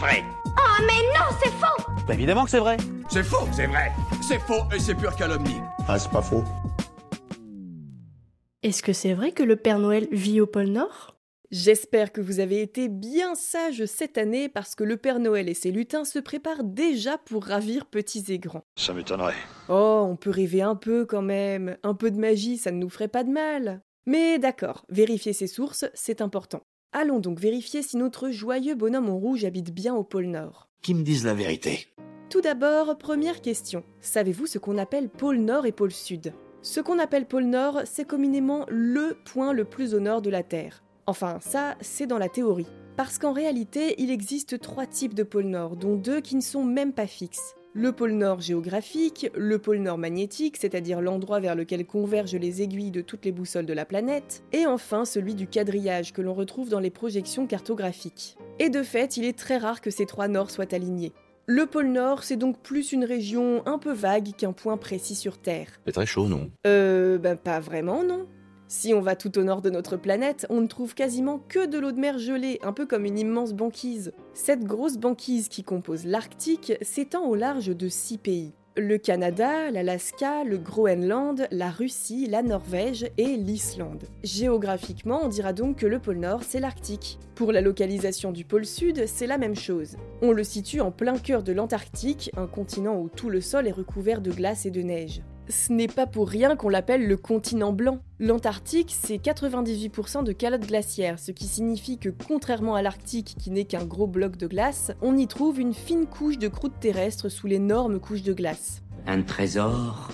vrai. Oh mais non, c'est faux Bah évidemment que c'est vrai. C'est faux, c'est vrai. C'est faux et c'est pure calomnie. Ah, c'est pas faux. Est-ce que c'est vrai que le Père Noël vit au pôle Nord? J'espère que vous avez été bien sages cette année parce que le Père Noël et ses lutins se préparent déjà pour ravir petits et grands. Ça m'étonnerait. Oh, on peut rêver un peu quand même. Un peu de magie, ça ne nous ferait pas de mal. Mais d'accord, vérifier ses sources, c'est important. Allons donc vérifier si notre joyeux bonhomme en rouge habite bien au pôle Nord. Qui me disent la vérité? Tout d'abord, première question. Savez-vous ce qu'on appelle pôle Nord et pôle Sud? Ce qu'on appelle pôle Nord, c'est communément le point le plus au nord de la Terre. Enfin, ça, c'est dans la théorie. Parce qu'en réalité, il existe trois types de pôle Nord, dont deux qui ne sont même pas fixes. Le pôle Nord géographique, le pôle Nord magnétique, c'est-à-dire l'endroit vers lequel convergent les aiguilles de toutes les boussoles de la planète, et enfin celui du quadrillage que l'on retrouve dans les projections cartographiques. Et de fait, il est très rare que ces trois Nords soient alignés. Le pôle Nord, c'est donc plus une région un peu vague qu'un point précis sur Terre. C'est très chaud, non? Euh, ben pas vraiment, non. Si on va tout au nord de notre planète, on ne trouve quasiment que de l'eau de mer gelée, un peu comme une immense banquise. Cette grosse banquise qui compose l'Arctique s'étend au large de six pays. Le Canada, l'Alaska, le Groenland, la Russie, la Norvège et l'Islande. Géographiquement, on dira donc que le pôle Nord, c'est l'Arctique. Pour la localisation du pôle Sud, c'est la même chose. On le situe en plein cœur de l'Antarctique, un continent où tout le sol est recouvert de glace et de neige. Ce n'est pas pour rien qu'on l'appelle le continent blanc. L'Antarctique, c'est 98% de calottes glaciaires, ce qui signifie que contrairement à l'Arctique qui n'est qu'un gros bloc de glace, on y trouve une fine couche de croûte terrestre sous l'énorme couche de glace. Un trésor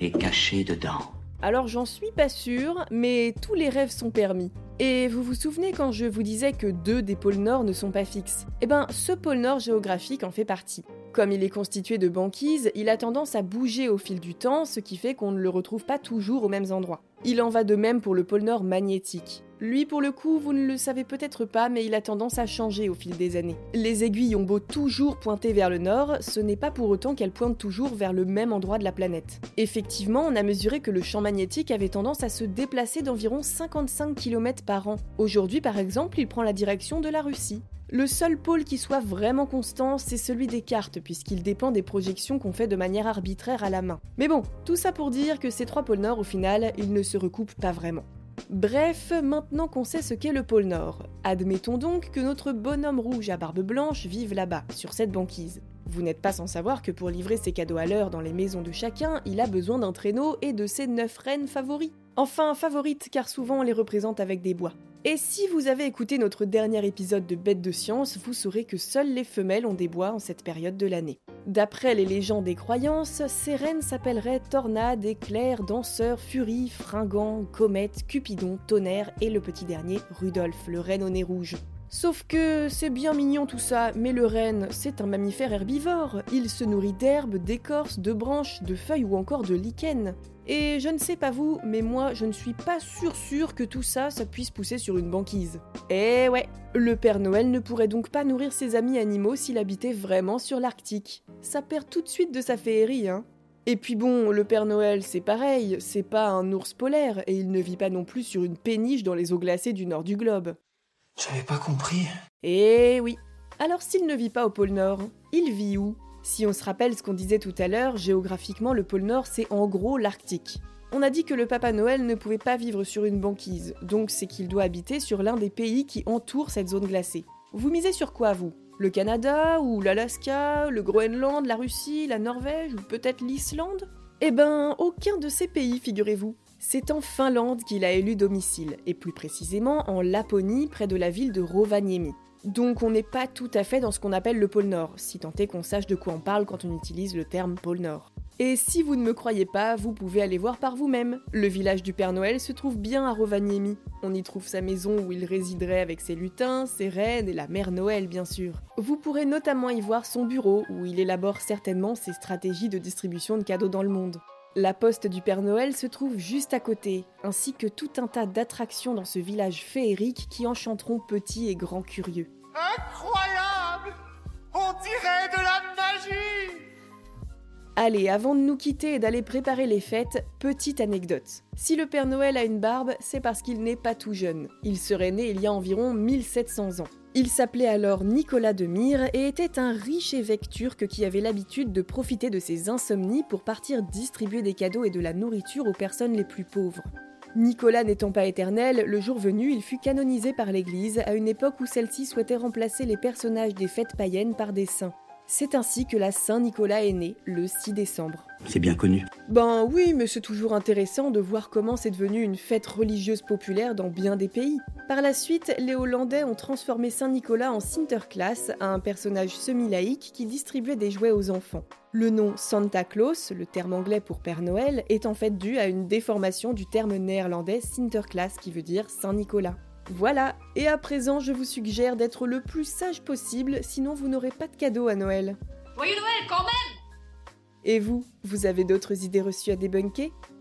est caché dedans. Alors j'en suis pas sûre, mais tous les rêves sont permis. Et vous vous souvenez quand je vous disais que deux des pôles nord ne sont pas fixes? Eh ben, ce pôle nord géographique en fait partie. Comme il est constitué de banquises, il a tendance à bouger au fil du temps, ce qui fait qu'on ne le retrouve pas toujours aux mêmes endroits. Il en va de même pour le pôle nord magnétique. Lui, pour le coup, vous ne le savez peut-être pas, mais il a tendance à changer au fil des années. Les aiguilles ont beau toujours pointer vers le nord, ce n'est pas pour autant qu'elles pointent toujours vers le même endroit de la planète. Effectivement, on a mesuré que le champ magnétique avait tendance à se déplacer d'environ 55 km par an. Aujourd'hui, par exemple, il prend la direction de la Russie. Le seul pôle qui soit vraiment constant, c'est celui des cartes, puisqu'il dépend des projections qu'on fait de manière arbitraire à la main. Mais bon, tout ça pour dire que ces trois pôles nord, au final, ils ne se recoupent pas vraiment. Bref, maintenant qu'on sait ce qu'est le pôle Nord, admettons donc que notre bonhomme rouge à barbe blanche vive là-bas, sur cette banquise. Vous n'êtes pas sans savoir que pour livrer ses cadeaux à l'heure dans les maisons de chacun, il a besoin d'un traîneau et de ses neuf reines favoris. Enfin, favorites car souvent on les représente avec des bois. Et si vous avez écouté notre dernier épisode de Bêtes de science, vous saurez que seules les femelles ont des bois en cette période de l'année. D'après les légendes et croyances, ces reines s'appelleraient Tornade, Éclair, Danseur, Furie, Fringant, Comète, Cupidon, Tonnerre et le petit dernier, Rudolphe, le renne au nez rouge. Sauf que c'est bien mignon tout ça, mais le renne, c'est un mammifère herbivore. Il se nourrit d'herbes, d'écorces, de branches, de feuilles ou encore de lichens. Et je ne sais pas vous, mais moi je ne suis pas sûr sûr que tout ça, ça puisse pousser sur une banquise. Eh ouais, le Père Noël ne pourrait donc pas nourrir ses amis animaux s'il habitait vraiment sur l'Arctique. Ça perd tout de suite de sa féerie, hein. Et puis bon, le Père Noël, c'est pareil, c'est pas un ours polaire, et il ne vit pas non plus sur une péniche dans les eaux glacées du nord du globe. J'avais pas compris. Eh oui. Alors s'il ne vit pas au pôle Nord, il vit où? Si on se rappelle ce qu'on disait tout à l'heure, géographiquement le pôle Nord c'est en gros l'Arctique. On a dit que le Papa Noël ne pouvait pas vivre sur une banquise, donc c'est qu'il doit habiter sur l'un des pays qui entourent cette zone glacée. Vous misez sur quoi vous? Le Canada ou l'Alaska, le Groenland, la Russie, la Norvège ou peut-être l'Islande? Eh ben, aucun de ces pays, figurez-vous. C'est en Finlande qu'il a élu domicile, et plus précisément en Laponie, près de la ville de Rovaniemi. Donc on n'est pas tout à fait dans ce qu'on appelle le pôle Nord, si tant est qu'on sache de quoi on parle quand on utilise le terme pôle Nord. Et si vous ne me croyez pas, vous pouvez aller voir par vous-même. Le village du Père Noël se trouve bien à Rovaniemi. On y trouve sa maison où il résiderait avec ses lutins, ses reines et la mère Noël bien sûr. Vous pourrez notamment y voir son bureau où il élabore certainement ses stratégies de distribution de cadeaux dans le monde. La poste du Père Noël se trouve juste à côté, ainsi que tout un tas d'attractions dans ce village féerique qui enchanteront petits et grands curieux. Incroyable On dirait de la magie Allez, avant de nous quitter et d'aller préparer les fêtes, petite anecdote. Si le Père Noël a une barbe, c'est parce qu'il n'est pas tout jeune. Il serait né il y a environ 1700 ans. Il s'appelait alors Nicolas de Myre et était un riche évêque turc qui avait l'habitude de profiter de ses insomnies pour partir distribuer des cadeaux et de la nourriture aux personnes les plus pauvres. Nicolas n'étant pas éternel, le jour venu, il fut canonisé par l'Église à une époque où celle-ci souhaitait remplacer les personnages des fêtes païennes par des saints. C'est ainsi que la Saint-Nicolas est née, le 6 décembre. C'est bien connu. Ben oui, mais c'est toujours intéressant de voir comment c'est devenu une fête religieuse populaire dans bien des pays. Par la suite, les Hollandais ont transformé Saint-Nicolas en Sinterklaas, un personnage semi-laïque qui distribuait des jouets aux enfants. Le nom Santa Claus, le terme anglais pour Père Noël, est en fait dû à une déformation du terme néerlandais Sinterklaas qui veut dire Saint-Nicolas. Voilà, et à présent je vous suggère d'être le plus sage possible, sinon vous n'aurez pas de cadeau à Noël. Joyeux Noël quand même Et vous, vous avez d'autres idées reçues à débunker?